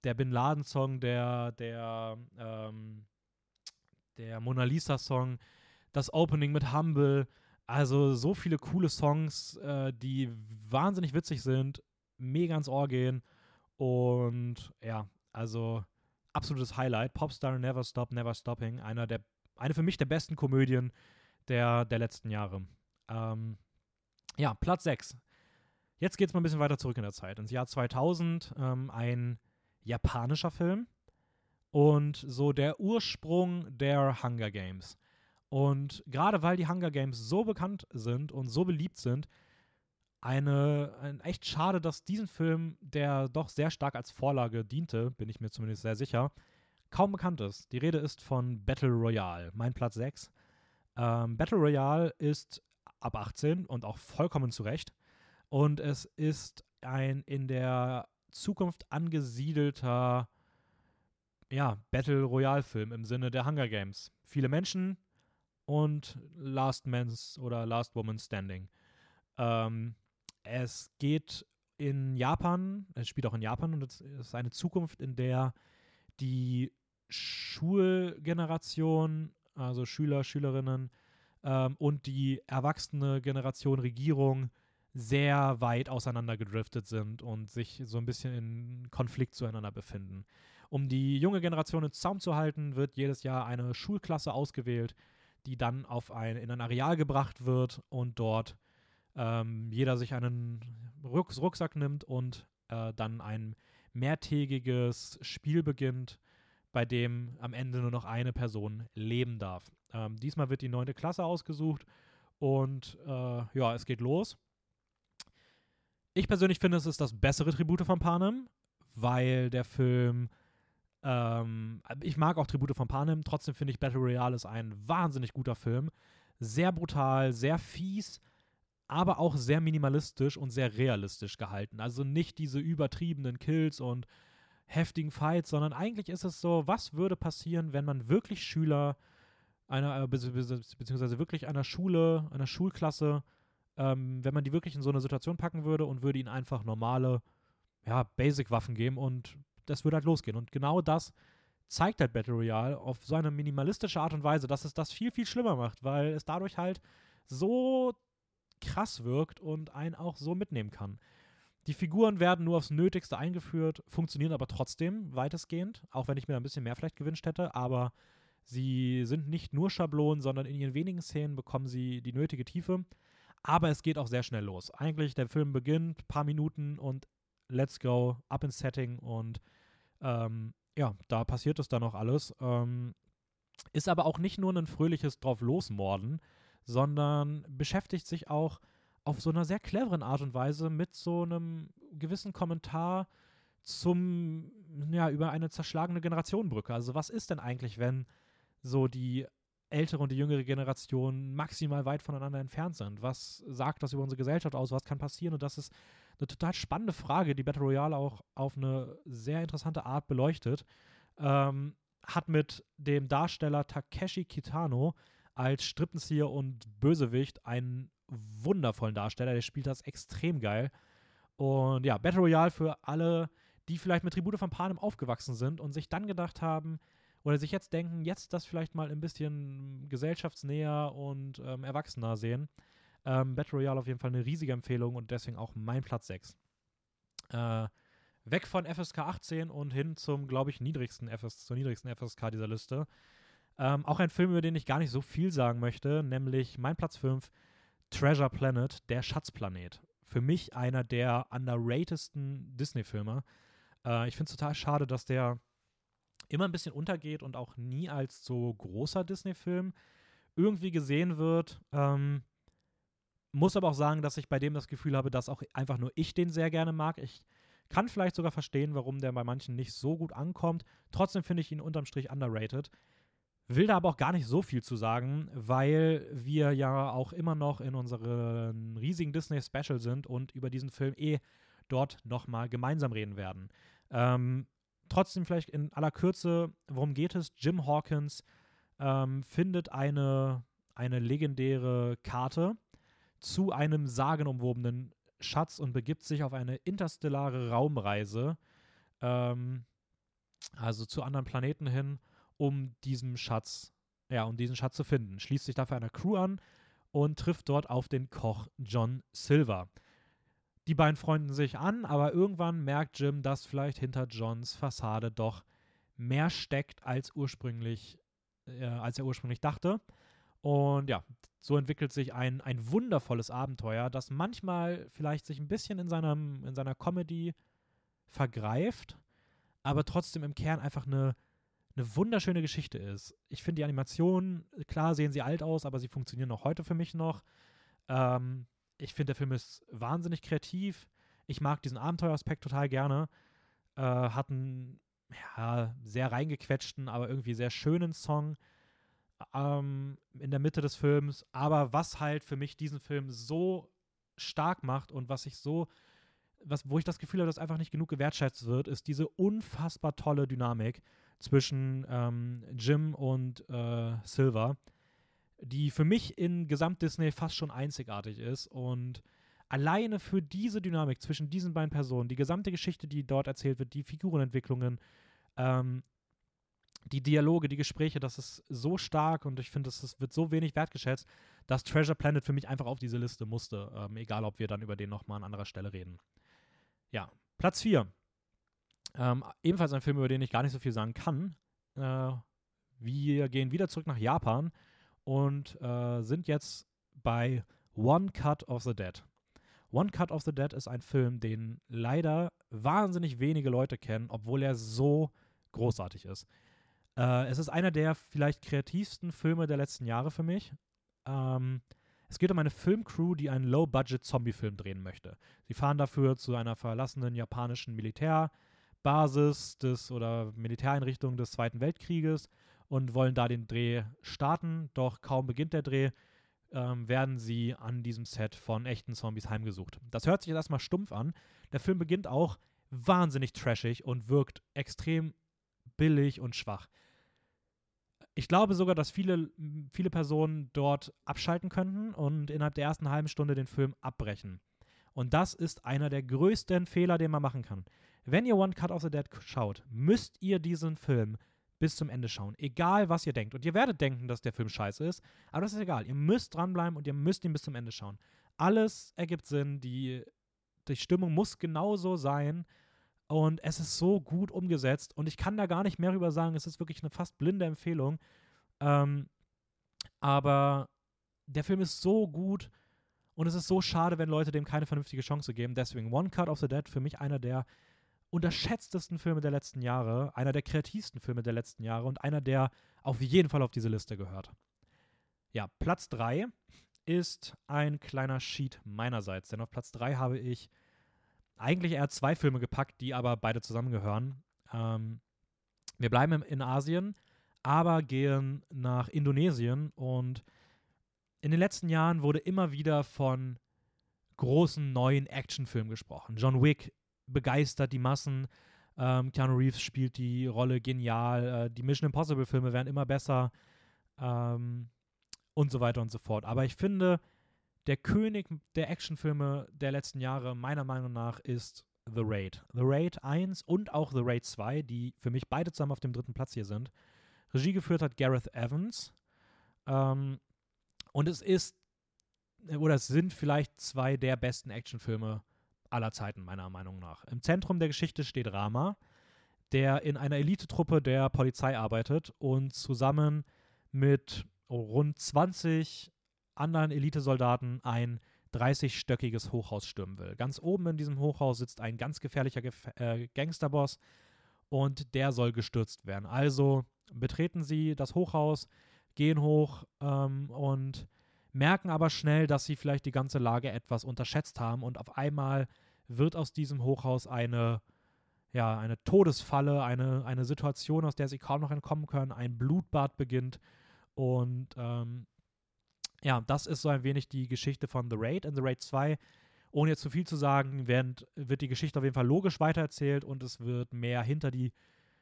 der Bin Laden-Song, der, der, ähm, der Mona Lisa-Song, das Opening mit Humble. Also so viele coole Songs, äh, die wahnsinnig witzig sind, mega ins Ohr gehen. Und ja, also absolutes Highlight. Popstar Never Stop, Never Stopping. Einer der, eine für mich der besten Komödien der, der letzten Jahre. Ähm, ja, Platz 6. Jetzt geht es mal ein bisschen weiter zurück in der Zeit. Ins Jahr 2000, ähm, ein japanischer Film und so der Ursprung der Hunger Games. Und gerade weil die Hunger Games so bekannt sind und so beliebt sind, eine, ein, echt schade, dass diesen Film, der doch sehr stark als Vorlage diente, bin ich mir zumindest sehr sicher, kaum bekannt ist. Die Rede ist von Battle Royale, mein Platz 6. Ähm, Battle Royale ist ab 18 und auch vollkommen zu Recht. Und es ist ein in der Zukunft angesiedelter ja, Battle Royale-Film im Sinne der Hunger Games. Viele Menschen und Last Man's oder Last Woman Standing. Ähm, es geht in Japan, es spielt auch in Japan und es ist eine Zukunft, in der die Schulgeneration, also Schüler, Schülerinnen ähm, und die erwachsene Generation Regierung sehr weit auseinandergedriftet sind und sich so ein bisschen in Konflikt zueinander befinden. Um die junge Generation in Zaum zu halten, wird jedes Jahr eine Schulklasse ausgewählt, die dann auf ein, in ein Areal gebracht wird und dort ähm, jeder sich einen Rucks Rucksack nimmt und äh, dann ein mehrtägiges Spiel beginnt, bei dem am Ende nur noch eine Person leben darf. Ähm, diesmal wird die neunte Klasse ausgesucht und äh, ja, es geht los. Ich persönlich finde, es ist das bessere Tribute von Panem, weil der Film. Ähm, ich mag auch Tribute von Panem, trotzdem finde ich Battle Royale ist ein wahnsinnig guter Film. Sehr brutal, sehr fies, aber auch sehr minimalistisch und sehr realistisch gehalten. Also nicht diese übertriebenen Kills und heftigen Fights, sondern eigentlich ist es so, was würde passieren, wenn man wirklich Schüler einer, äh, beziehungsweise wirklich einer Schule, einer Schulklasse, ähm, wenn man die wirklich in so eine Situation packen würde und würde ihnen einfach normale, ja, Basic-Waffen geben und das würde halt losgehen. Und genau das zeigt halt Battle Royale auf so eine minimalistische Art und Weise, dass es das viel, viel schlimmer macht, weil es dadurch halt so krass wirkt und einen auch so mitnehmen kann. Die Figuren werden nur aufs Nötigste eingeführt, funktionieren aber trotzdem weitestgehend, auch wenn ich mir ein bisschen mehr vielleicht gewünscht hätte, aber sie sind nicht nur Schablonen, sondern in ihren wenigen Szenen bekommen sie die nötige Tiefe. Aber es geht auch sehr schnell los. Eigentlich, der Film beginnt, paar Minuten und let's go, up in Setting und ähm, ja, da passiert es dann auch alles. Ähm, ist aber auch nicht nur ein fröhliches drauf losmorden, sondern beschäftigt sich auch auf so einer sehr cleveren Art und Weise mit so einem gewissen Kommentar zum, ja, über eine zerschlagene Generationenbrücke. Also was ist denn eigentlich, wenn so die ältere und die jüngere Generation maximal weit voneinander entfernt sind? Was sagt das über unsere Gesellschaft aus? Was kann passieren? Und das ist eine total spannende Frage, die Battle Royale auch auf eine sehr interessante Art beleuchtet. Ähm, hat mit dem Darsteller Takeshi Kitano als Strippenzieher und Bösewicht einen wundervollen Darsteller. Der spielt das extrem geil. Und ja, Battle Royale für alle, die vielleicht mit Tribute von Panem aufgewachsen sind und sich dann gedacht haben, oder sich jetzt denken, jetzt das vielleicht mal ein bisschen gesellschaftsnäher und ähm, erwachsener sehen. Ähm, Battle Royale auf jeden Fall eine riesige Empfehlung und deswegen auch mein Platz 6. Äh, weg von FSK 18 und hin zum, glaube ich, niedrigsten FS, zur niedrigsten FSK dieser Liste. Ähm, auch ein Film, über den ich gar nicht so viel sagen möchte, nämlich mein Platz 5, Treasure Planet, der Schatzplanet. Für mich einer der underratedsten Disney-Filme. Äh, ich finde es total schade, dass der immer ein bisschen untergeht und auch nie als so großer Disney-Film irgendwie gesehen wird. Ähm, muss aber auch sagen, dass ich bei dem das Gefühl habe, dass auch einfach nur ich den sehr gerne mag. Ich kann vielleicht sogar verstehen, warum der bei manchen nicht so gut ankommt. Trotzdem finde ich ihn unterm Strich underrated. Will da aber auch gar nicht so viel zu sagen, weil wir ja auch immer noch in unserem riesigen Disney-Special sind und über diesen Film eh dort nochmal gemeinsam reden werden. Ähm, trotzdem vielleicht in aller Kürze, worum geht es? Jim Hawkins ähm, findet eine, eine legendäre Karte zu einem sagenumwobenen Schatz und begibt sich auf eine interstellare Raumreise, ähm, also zu anderen Planeten hin um diesen Schatz, ja, um diesen Schatz zu finden. Schließt sich dafür einer Crew an und trifft dort auf den Koch John Silver. Die beiden freunden sich an, aber irgendwann merkt Jim, dass vielleicht hinter Johns Fassade doch mehr steckt, als ursprünglich, äh, als er ursprünglich dachte. Und ja, so entwickelt sich ein, ein wundervolles Abenteuer, das manchmal vielleicht sich ein bisschen in, seinem, in seiner Comedy vergreift, aber trotzdem im Kern einfach eine eine wunderschöne Geschichte ist. Ich finde die Animationen, klar sehen sie alt aus, aber sie funktionieren auch heute für mich noch. Ähm, ich finde, der Film ist wahnsinnig kreativ. Ich mag diesen Abenteueraspekt total gerne. Äh, hat einen ja, sehr reingequetschten, aber irgendwie sehr schönen Song ähm, in der Mitte des Films. Aber was halt für mich diesen Film so stark macht und was ich so, was, wo ich das Gefühl habe, dass einfach nicht genug gewertschätzt wird, ist diese unfassbar tolle Dynamik zwischen ähm, Jim und äh, Silver, die für mich in Gesamt-Disney fast schon einzigartig ist. Und alleine für diese Dynamik zwischen diesen beiden Personen, die gesamte Geschichte, die dort erzählt wird, die Figurenentwicklungen, ähm, die Dialoge, die Gespräche, das ist so stark und ich finde, es wird so wenig wertgeschätzt, dass Treasure Planet für mich einfach auf diese Liste musste. Ähm, egal, ob wir dann über den nochmal an anderer Stelle reden. Ja, Platz 4. Ähm, ebenfalls ein Film, über den ich gar nicht so viel sagen kann. Äh, wir gehen wieder zurück nach Japan und äh, sind jetzt bei One Cut of the Dead. One Cut of the Dead ist ein Film, den leider wahnsinnig wenige Leute kennen, obwohl er so großartig ist. Äh, es ist einer der vielleicht kreativsten Filme der letzten Jahre für mich. Ähm, es geht um eine Filmcrew, die einen Low-Budget-Zombie-Film drehen möchte. Sie fahren dafür zu einer verlassenen japanischen Militär- Basis des oder Militäreinrichtung des Zweiten Weltkrieges und wollen da den Dreh starten. Doch kaum beginnt der Dreh, ähm, werden sie an diesem Set von echten Zombies heimgesucht. Das hört sich jetzt erstmal stumpf an. Der Film beginnt auch wahnsinnig trashig und wirkt extrem billig und schwach. Ich glaube sogar, dass viele, viele Personen dort abschalten könnten und innerhalb der ersten halben Stunde den Film abbrechen. Und das ist einer der größten Fehler, den man machen kann. Wenn ihr One Cut of the Dead schaut, müsst ihr diesen Film bis zum Ende schauen. Egal, was ihr denkt. Und ihr werdet denken, dass der Film scheiße ist, aber das ist egal. Ihr müsst dranbleiben und ihr müsst ihn bis zum Ende schauen. Alles ergibt Sinn. Die, die Stimmung muss genauso sein. Und es ist so gut umgesetzt. Und ich kann da gar nicht mehr drüber sagen. Es ist wirklich eine fast blinde Empfehlung. Ähm, aber der Film ist so gut. Und es ist so schade, wenn Leute dem keine vernünftige Chance geben. Deswegen One Cut of the Dead für mich einer der unterschätztesten Filme der letzten Jahre, einer der kreativsten Filme der letzten Jahre und einer, der auf jeden Fall auf diese Liste gehört. Ja, Platz 3 ist ein kleiner Sheet meinerseits, denn auf Platz 3 habe ich eigentlich eher zwei Filme gepackt, die aber beide zusammengehören. Ähm, wir bleiben in Asien, aber gehen nach Indonesien und in den letzten Jahren wurde immer wieder von großen neuen Actionfilmen gesprochen. John Wick begeistert die Massen. Ähm, Keanu Reeves spielt die Rolle genial. Äh, die Mission Impossible Filme werden immer besser ähm, und so weiter und so fort. Aber ich finde, der König der Actionfilme der letzten Jahre, meiner Meinung nach, ist The Raid. The Raid 1 und auch The Raid 2, die für mich beide zusammen auf dem dritten Platz hier sind. Regie geführt hat Gareth Evans. Ähm, und es ist, oder es sind vielleicht zwei der besten Actionfilme aller Zeiten, meiner Meinung nach. Im Zentrum der Geschichte steht Rama, der in einer Elitetruppe der Polizei arbeitet und zusammen mit rund 20 anderen Elitesoldaten ein 30-stöckiges Hochhaus stürmen will. Ganz oben in diesem Hochhaus sitzt ein ganz gefährlicher Gef äh, Gangsterboss und der soll gestürzt werden. Also betreten sie das Hochhaus, gehen hoch ähm, und merken aber schnell, dass sie vielleicht die ganze Lage etwas unterschätzt haben und auf einmal wird aus diesem Hochhaus eine, ja, eine Todesfalle, eine, eine Situation, aus der sie kaum noch entkommen können, ein Blutbad beginnt und ähm, ja, das ist so ein wenig die Geschichte von The Raid. In The Raid 2, ohne jetzt zu viel zu sagen, wird, wird die Geschichte auf jeden Fall logisch weitererzählt und es wird mehr hinter die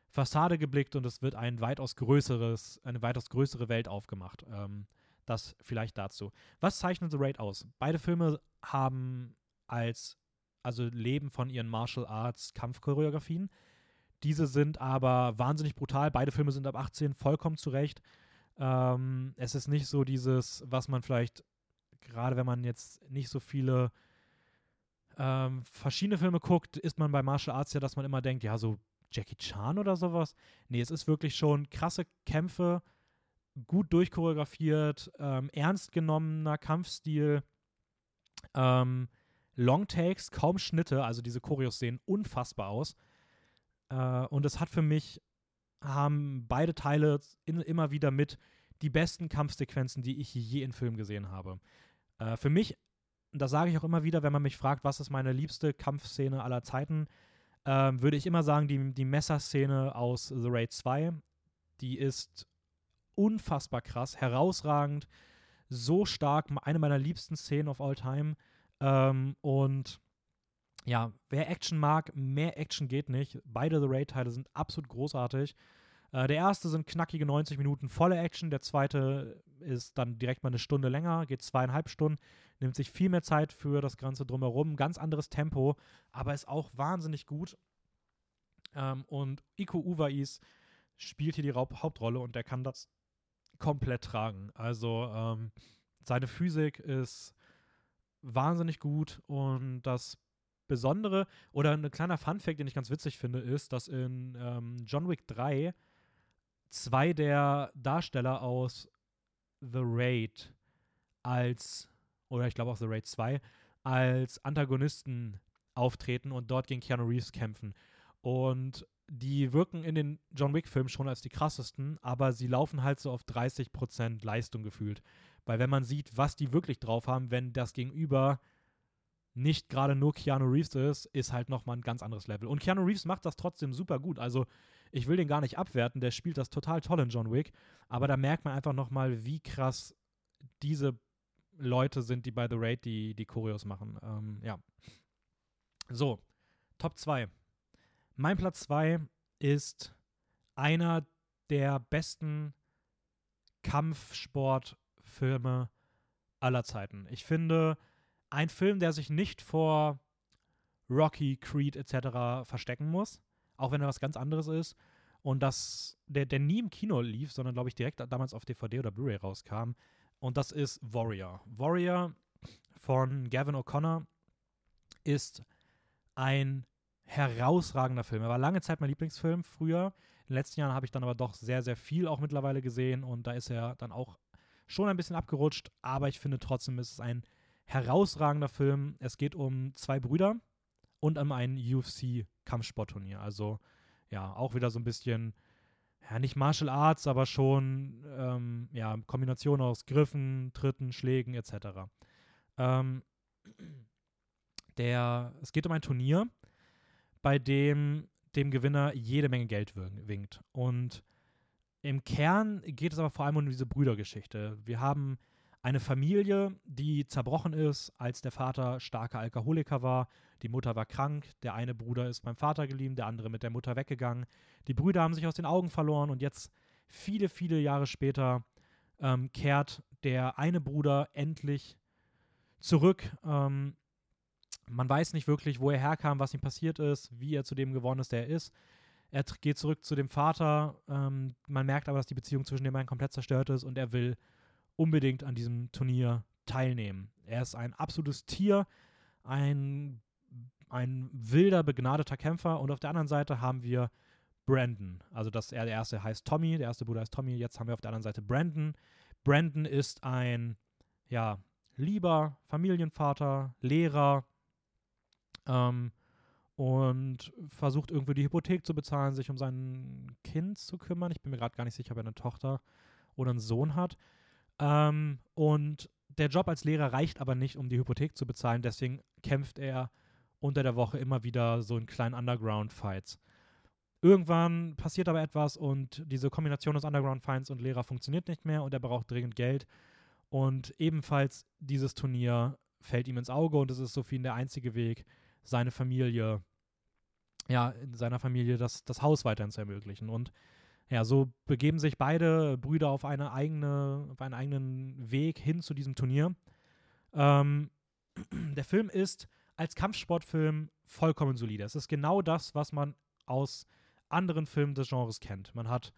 Fassade geblickt und es wird ein weitaus größeres, eine weitaus größere Welt aufgemacht. Ähm, das vielleicht dazu. Was zeichnet The Raid aus? Beide Filme haben als, also leben von ihren Martial Arts Kampfchoreografien. Diese sind aber wahnsinnig brutal. Beide Filme sind ab 18 vollkommen zurecht. Ähm, es ist nicht so dieses, was man vielleicht, gerade wenn man jetzt nicht so viele ähm, verschiedene Filme guckt, ist man bei Martial Arts ja, dass man immer denkt, ja, so Jackie Chan oder sowas. Nee, es ist wirklich schon krasse Kämpfe, gut durchchoreografiert, ähm, ernst genommener Kampfstil, ähm, Long Takes, kaum Schnitte, also diese Choreos sehen unfassbar aus. Äh, und es hat für mich haben beide Teile in, immer wieder mit die besten Kampfsequenzen, die ich je in Filmen gesehen habe. Äh, für mich, das sage ich auch immer wieder, wenn man mich fragt, was ist meine liebste Kampfszene aller Zeiten, äh, würde ich immer sagen, die, die Messerszene aus The Raid 2. Die ist unfassbar krass, herausragend, so stark, eine meiner liebsten Szenen of all time. Ähm, und ja, wer Action mag, mehr Action geht nicht. Beide The Raid-Teile sind absolut großartig. Äh, der erste sind knackige 90 Minuten volle Action, der zweite ist dann direkt mal eine Stunde länger, geht zweieinhalb Stunden, nimmt sich viel mehr Zeit für das Ganze drumherum, ganz anderes Tempo, aber ist auch wahnsinnig gut. Ähm, und Iko Uwais spielt hier die Hauptrolle und der kann das komplett tragen. Also ähm, seine Physik ist wahnsinnig gut und das Besondere oder ein kleiner Funfact, den ich ganz witzig finde, ist, dass in ähm, John Wick 3 zwei der Darsteller aus The Raid als, oder ich glaube auch The Raid 2, als Antagonisten auftreten und dort gegen Keanu Reeves kämpfen. Und die wirken in den John Wick-Filmen schon als die krassesten, aber sie laufen halt so auf 30% Leistung gefühlt. Weil wenn man sieht, was die wirklich drauf haben, wenn das Gegenüber nicht gerade nur Keanu Reeves ist, ist halt nochmal ein ganz anderes Level. Und Keanu Reeves macht das trotzdem super gut. Also ich will den gar nicht abwerten, der spielt das total toll in John Wick, aber da merkt man einfach nochmal, wie krass diese Leute sind, die bei The Raid die, die Choreos machen. Ähm, ja. So, Top 2. Mein Platz 2 ist einer der besten Kampfsportfilme aller Zeiten. Ich finde, ein Film, der sich nicht vor Rocky, Creed etc. verstecken muss, auch wenn er was ganz anderes ist. Und das, der, der nie im Kino lief, sondern glaube ich direkt damals auf DVD oder Blu-ray rauskam. Und das ist Warrior. Warrior von Gavin O'Connor ist ein herausragender Film. Er war lange Zeit mein Lieblingsfilm früher. In den letzten Jahren habe ich dann aber doch sehr, sehr viel auch mittlerweile gesehen und da ist er dann auch schon ein bisschen abgerutscht, aber ich finde trotzdem ist es ein herausragender Film. Es geht um zwei Brüder und um ein UFC-Kampfsportturnier. Also ja, auch wieder so ein bisschen, ja, nicht Martial Arts, aber schon, ähm, ja, Kombination aus Griffen, Tritten, Schlägen etc. Ähm, der, es geht um ein Turnier, bei dem dem Gewinner jede Menge Geld winkt. Und im Kern geht es aber vor allem um diese Brüdergeschichte. Wir haben eine Familie, die zerbrochen ist, als der Vater starker Alkoholiker war. Die Mutter war krank, der eine Bruder ist beim Vater geblieben, der andere mit der Mutter weggegangen. Die Brüder haben sich aus den Augen verloren und jetzt, viele, viele Jahre später, ähm, kehrt der eine Bruder endlich zurück. Ähm, man weiß nicht wirklich, wo er herkam, was ihm passiert ist, wie er zu dem geworden ist, der er ist. Er geht zurück zu dem Vater. Ähm, man merkt aber, dass die Beziehung zwischen den beiden komplett zerstört ist und er will unbedingt an diesem Turnier teilnehmen. Er ist ein absolutes Tier, ein, ein wilder, begnadeter Kämpfer und auf der anderen Seite haben wir Brandon. Also das, er, der erste heißt Tommy, der erste Bruder heißt Tommy, jetzt haben wir auf der anderen Seite Brandon. Brandon ist ein, ja, lieber Familienvater, Lehrer, ähm, und versucht irgendwie die Hypothek zu bezahlen, sich um sein Kind zu kümmern. Ich bin mir gerade gar nicht sicher, ob er eine Tochter oder einen Sohn hat. Ähm, und der Job als Lehrer reicht aber nicht, um die Hypothek zu bezahlen. Deswegen kämpft er unter der Woche immer wieder so in kleinen Underground-Fights. Irgendwann passiert aber etwas und diese Kombination aus Underground-Fights und Lehrer funktioniert nicht mehr und er braucht dringend Geld. Und ebenfalls dieses Turnier fällt ihm ins Auge und es ist so viel der einzige Weg, seine Familie, ja, in seiner Familie das, das Haus weiterhin zu ermöglichen. Und ja, so begeben sich beide Brüder auf eine eigene, auf einen eigenen Weg hin zu diesem Turnier. Ähm, der Film ist als Kampfsportfilm vollkommen solide. Es ist genau das, was man aus anderen Filmen des Genres kennt. Man hat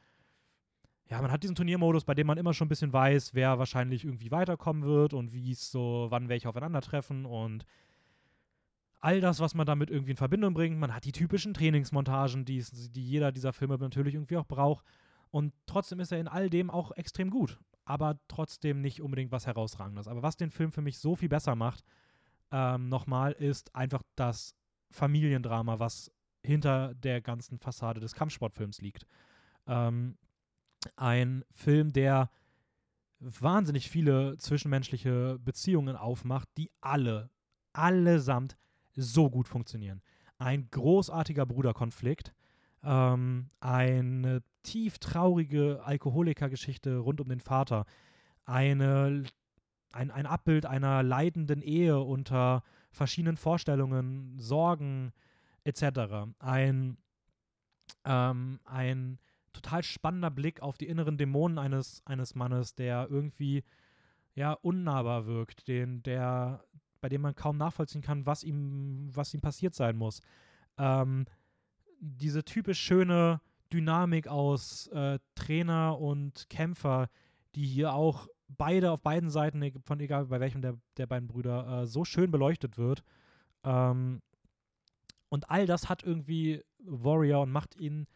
ja, man hat diesen Turniermodus, bei dem man immer schon ein bisschen weiß, wer wahrscheinlich irgendwie weiterkommen wird und wie es so, wann welche aufeinandertreffen und all das, was man damit irgendwie in Verbindung bringt. Man hat die typischen Trainingsmontagen, die, die jeder dieser Filme natürlich irgendwie auch braucht. Und trotzdem ist er in all dem auch extrem gut, aber trotzdem nicht unbedingt was Herausragendes. Aber was den Film für mich so viel besser macht, ähm, nochmal, ist einfach das Familiendrama, was hinter der ganzen Fassade des Kampfsportfilms liegt. Ähm, ein Film, der wahnsinnig viele zwischenmenschliche Beziehungen aufmacht, die alle, allesamt so gut funktionieren. Ein großartiger Bruderkonflikt, ähm, eine tief traurige Alkoholikergeschichte rund um den Vater, eine, ein, ein Abbild einer leidenden Ehe unter verschiedenen Vorstellungen, Sorgen etc. Ein, ähm, ein total spannender Blick auf die inneren Dämonen eines, eines Mannes, der irgendwie ja unnahbar wirkt, den, der, bei dem man kaum nachvollziehen kann, was ihm, was ihm passiert sein muss. Ähm, diese typisch schöne Dynamik aus äh, Trainer und Kämpfer, die hier auch beide auf beiden Seiten, e-, von egal bei welchem der, der beiden Brüder, äh, so schön beleuchtet wird. Ähm, und all das hat irgendwie Warrior und macht ihn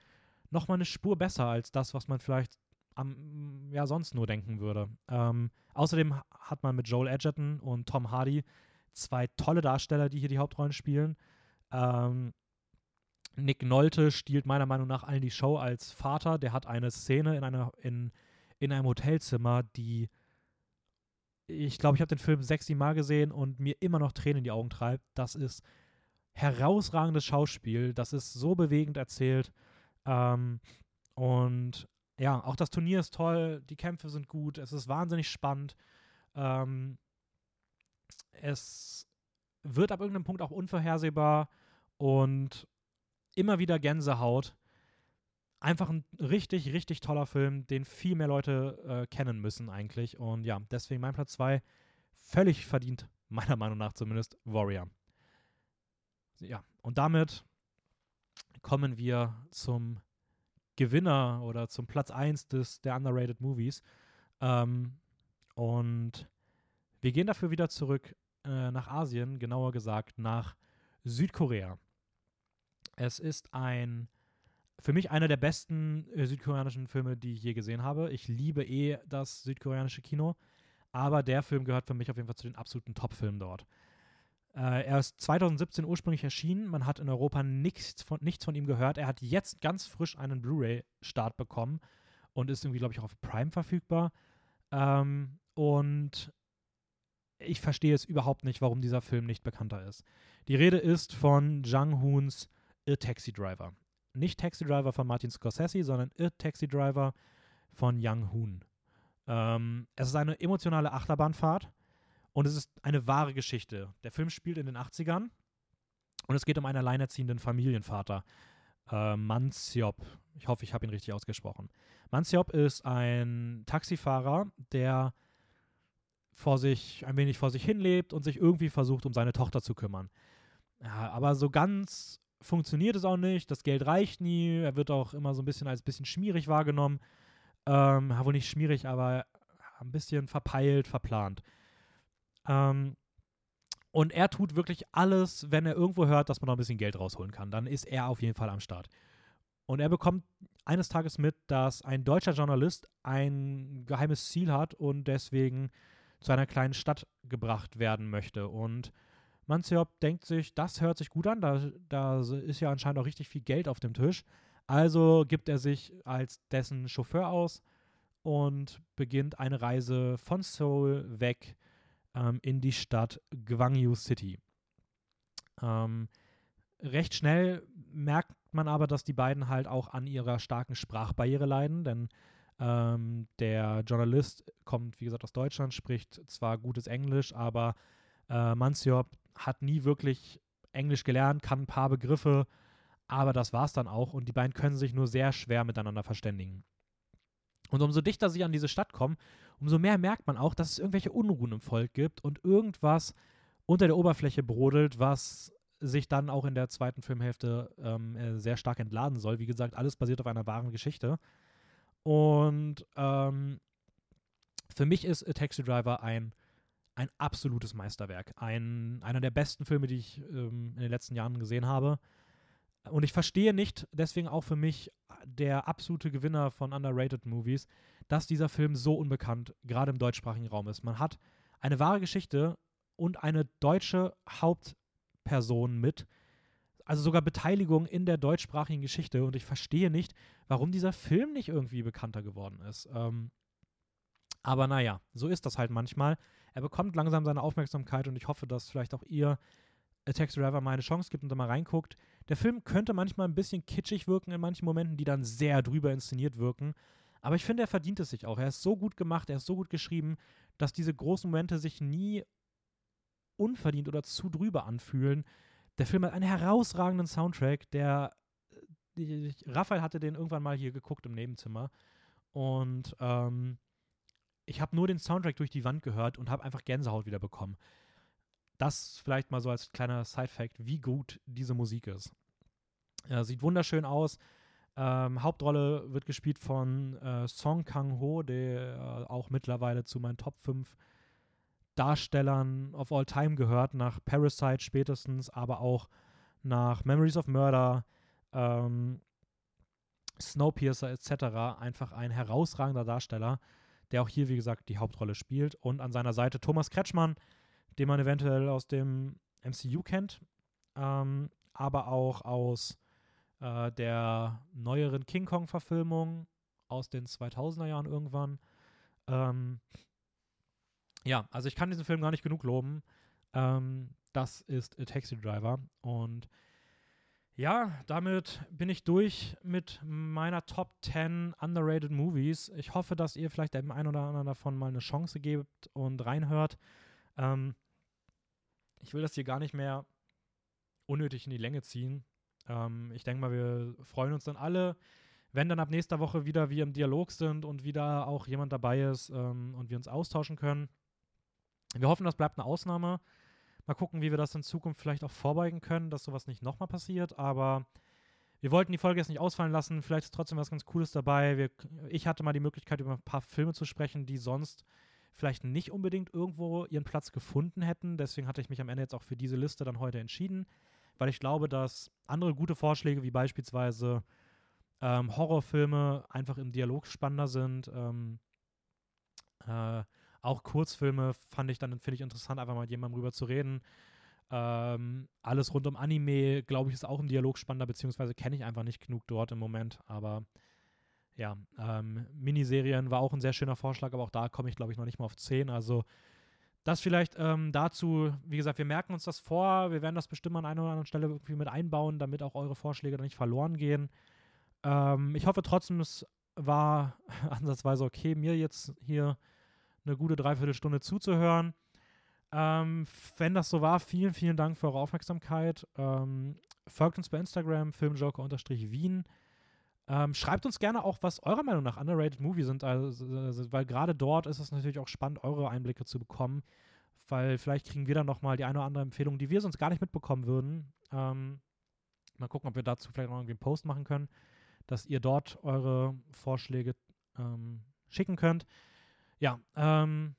nochmal eine Spur besser als das, was man vielleicht am, ja, sonst nur denken würde. Ähm, außerdem hat man mit Joel Edgerton und Tom Hardy zwei tolle Darsteller, die hier die Hauptrollen spielen. Ähm, Nick Nolte stiehlt meiner Meinung nach allen die Show als Vater. Der hat eine Szene in, einer, in, in einem Hotelzimmer, die ich glaube, ich habe den Film sechs, sieben Mal gesehen und mir immer noch Tränen in die Augen treibt. Das ist herausragendes Schauspiel. Das ist so bewegend erzählt. Ähm, und ja, auch das Turnier ist toll. Die Kämpfe sind gut. Es ist wahnsinnig spannend. Ähm, es wird ab irgendeinem Punkt auch unvorhersehbar und immer wieder Gänsehaut. Einfach ein richtig, richtig toller Film, den viel mehr Leute äh, kennen müssen eigentlich. Und ja, deswegen mein Platz 2 völlig verdient, meiner Meinung nach zumindest, Warrior. Ja, und damit kommen wir zum Gewinner oder zum Platz 1 des, der Underrated Movies. Ähm, und wir gehen dafür wieder zurück äh, nach Asien, genauer gesagt nach Südkorea. Es ist ein, für mich einer der besten äh, südkoreanischen Filme, die ich je gesehen habe. Ich liebe eh das südkoreanische Kino, aber der Film gehört für mich auf jeden Fall zu den absoluten Top-Filmen dort. Äh, er ist 2017 ursprünglich erschienen. Man hat in Europa nichts von, nichts von ihm gehört. Er hat jetzt ganz frisch einen Blu-ray-Start bekommen und ist irgendwie, glaube ich, auch auf Prime verfügbar. Ähm, und ich verstehe es überhaupt nicht, warum dieser Film nicht bekannter ist. Die Rede ist von Jang Hoons A Taxi Driver. Nicht Taxi Driver von Martin Scorsese, sondern A Taxi Driver von Young Hoon. Ähm, es ist eine emotionale Achterbahnfahrt und es ist eine wahre Geschichte. Der Film spielt in den 80ern und es geht um einen alleinerziehenden Familienvater. Äh, Mansiop. Ich hoffe, ich habe ihn richtig ausgesprochen. Mansiop ist ein Taxifahrer, der vor sich, ein wenig vor sich hinlebt und sich irgendwie versucht, um seine Tochter zu kümmern. Ja, aber so ganz funktioniert es auch nicht. Das Geld reicht nie. Er wird auch immer so ein bisschen als bisschen schmierig wahrgenommen. Ähm, wohl nicht schmierig, aber ein bisschen verpeilt, verplant. Ähm, und er tut wirklich alles, wenn er irgendwo hört, dass man noch ein bisschen Geld rausholen kann. Dann ist er auf jeden Fall am Start. Und er bekommt eines Tages mit, dass ein deutscher Journalist ein geheimes Ziel hat und deswegen zu einer kleinen Stadt gebracht werden möchte. Und Manziop denkt sich, das hört sich gut an, da, da ist ja anscheinend auch richtig viel Geld auf dem Tisch. Also gibt er sich als dessen Chauffeur aus und beginnt eine Reise von Seoul weg ähm, in die Stadt Gwangju City. Ähm, recht schnell merkt man aber, dass die beiden halt auch an ihrer starken Sprachbarriere leiden, denn ähm, der Journalist kommt, wie gesagt, aus Deutschland, spricht zwar gutes Englisch, aber äh, Mansiop hat nie wirklich Englisch gelernt, kann ein paar Begriffe, aber das war's dann auch und die beiden können sich nur sehr schwer miteinander verständigen. Und umso dichter sie an diese Stadt kommen, umso mehr merkt man auch, dass es irgendwelche Unruhen im Volk gibt und irgendwas unter der Oberfläche brodelt, was sich dann auch in der zweiten Filmhälfte ähm, äh, sehr stark entladen soll. Wie gesagt, alles basiert auf einer wahren Geschichte. Und ähm, für mich ist A Taxi Driver ein, ein absolutes Meisterwerk. Ein, einer der besten Filme, die ich ähm, in den letzten Jahren gesehen habe. Und ich verstehe nicht, deswegen auch für mich der absolute Gewinner von Underrated Movies, dass dieser Film so unbekannt, gerade im deutschsprachigen Raum ist. Man hat eine wahre Geschichte und eine deutsche Hauptperson mit, also sogar Beteiligung in der deutschsprachigen Geschichte. Und ich verstehe nicht, warum dieser Film nicht irgendwie bekannter geworden ist. Ähm, aber naja, so ist das halt manchmal. Er bekommt langsam seine Aufmerksamkeit und ich hoffe, dass vielleicht auch ihr A Taxi Driver mal eine Chance gibt und da mal reinguckt. Der Film könnte manchmal ein bisschen kitschig wirken in manchen Momenten, die dann sehr drüber inszeniert wirken. Aber ich finde, er verdient es sich auch. Er ist so gut gemacht, er ist so gut geschrieben, dass diese großen Momente sich nie unverdient oder zu drüber anfühlen. Der Film hat einen herausragenden Soundtrack, der die, Raphael hatte den irgendwann mal hier geguckt im Nebenzimmer und ähm, ich habe nur den Soundtrack durch die Wand gehört und habe einfach Gänsehaut wieder bekommen. Das vielleicht mal so als kleiner Side-Fact, wie gut diese Musik ist. Ja, sieht wunderschön aus. Ähm, Hauptrolle wird gespielt von äh, Song Kang-ho, der äh, auch mittlerweile zu meinen Top 5 Darstellern of All Time gehört, nach Parasite spätestens, aber auch nach Memories of Murder, ähm, Snowpiercer etc. Einfach ein herausragender Darsteller, der auch hier, wie gesagt, die Hauptrolle spielt. Und an seiner Seite Thomas Kretschmann, den man eventuell aus dem MCU kennt, ähm, aber auch aus äh, der neueren King Kong-Verfilmung aus den 2000er Jahren irgendwann. Ähm, ja, also ich kann diesen Film gar nicht genug loben. Ähm, das ist A Taxi Driver und ja, damit bin ich durch mit meiner Top 10 Underrated Movies. Ich hoffe, dass ihr vielleicht dem einen oder anderen davon mal eine Chance gebt und reinhört. Ähm, ich will das hier gar nicht mehr unnötig in die Länge ziehen. Ähm, ich denke mal, wir freuen uns dann alle, wenn dann ab nächster Woche wieder wir im Dialog sind und wieder auch jemand dabei ist ähm, und wir uns austauschen können. Wir hoffen, das bleibt eine Ausnahme. Mal gucken, wie wir das in Zukunft vielleicht auch vorbeugen können, dass sowas nicht nochmal passiert. Aber wir wollten die Folge jetzt nicht ausfallen lassen. Vielleicht ist trotzdem was ganz Cooles dabei. Wir, ich hatte mal die Möglichkeit, über ein paar Filme zu sprechen, die sonst vielleicht nicht unbedingt irgendwo ihren Platz gefunden hätten. Deswegen hatte ich mich am Ende jetzt auch für diese Liste dann heute entschieden, weil ich glaube, dass andere gute Vorschläge, wie beispielsweise ähm, Horrorfilme, einfach im Dialog spannender sind. Ähm, äh, auch Kurzfilme fand ich dann, finde ich interessant, einfach mal mit jemandem rüber zu reden. Ähm, alles rund um Anime, glaube ich, ist auch im Dialog spannender, beziehungsweise kenne ich einfach nicht genug dort im Moment. Aber ja, ähm, Miniserien war auch ein sehr schöner Vorschlag, aber auch da komme ich, glaube ich, noch nicht mal auf 10. Also das vielleicht ähm, dazu, wie gesagt, wir merken uns das vor, wir werden das bestimmt an einer oder anderen Stelle irgendwie mit einbauen, damit auch eure Vorschläge dann nicht verloren gehen. Ähm, ich hoffe trotzdem, es war ansatzweise okay, mir jetzt hier eine gute Dreiviertelstunde zuzuhören. Ähm, wenn das so war, vielen, vielen Dank für eure Aufmerksamkeit. Ähm, folgt uns bei Instagram, filmjoker-wien. Ähm, schreibt uns gerne auch, was eurer Meinung nach underrated Movie sind, also, weil gerade dort ist es natürlich auch spannend, eure Einblicke zu bekommen, weil vielleicht kriegen wir dann nochmal die eine oder andere Empfehlung, die wir sonst gar nicht mitbekommen würden. Ähm, mal gucken, ob wir dazu vielleicht noch irgendwie einen Post machen können, dass ihr dort eure Vorschläge ähm, schicken könnt. Ja, ähm,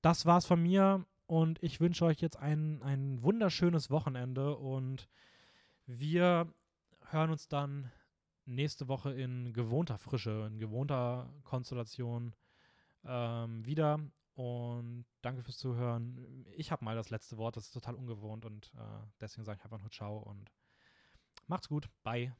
das war's von mir und ich wünsche euch jetzt ein, ein wunderschönes Wochenende und wir hören uns dann nächste Woche in gewohnter Frische, in gewohnter Konstellation ähm, wieder. Und danke fürs Zuhören. Ich habe mal das letzte Wort, das ist total ungewohnt und äh, deswegen sage ich einfach nur Ciao und macht's gut. Bye.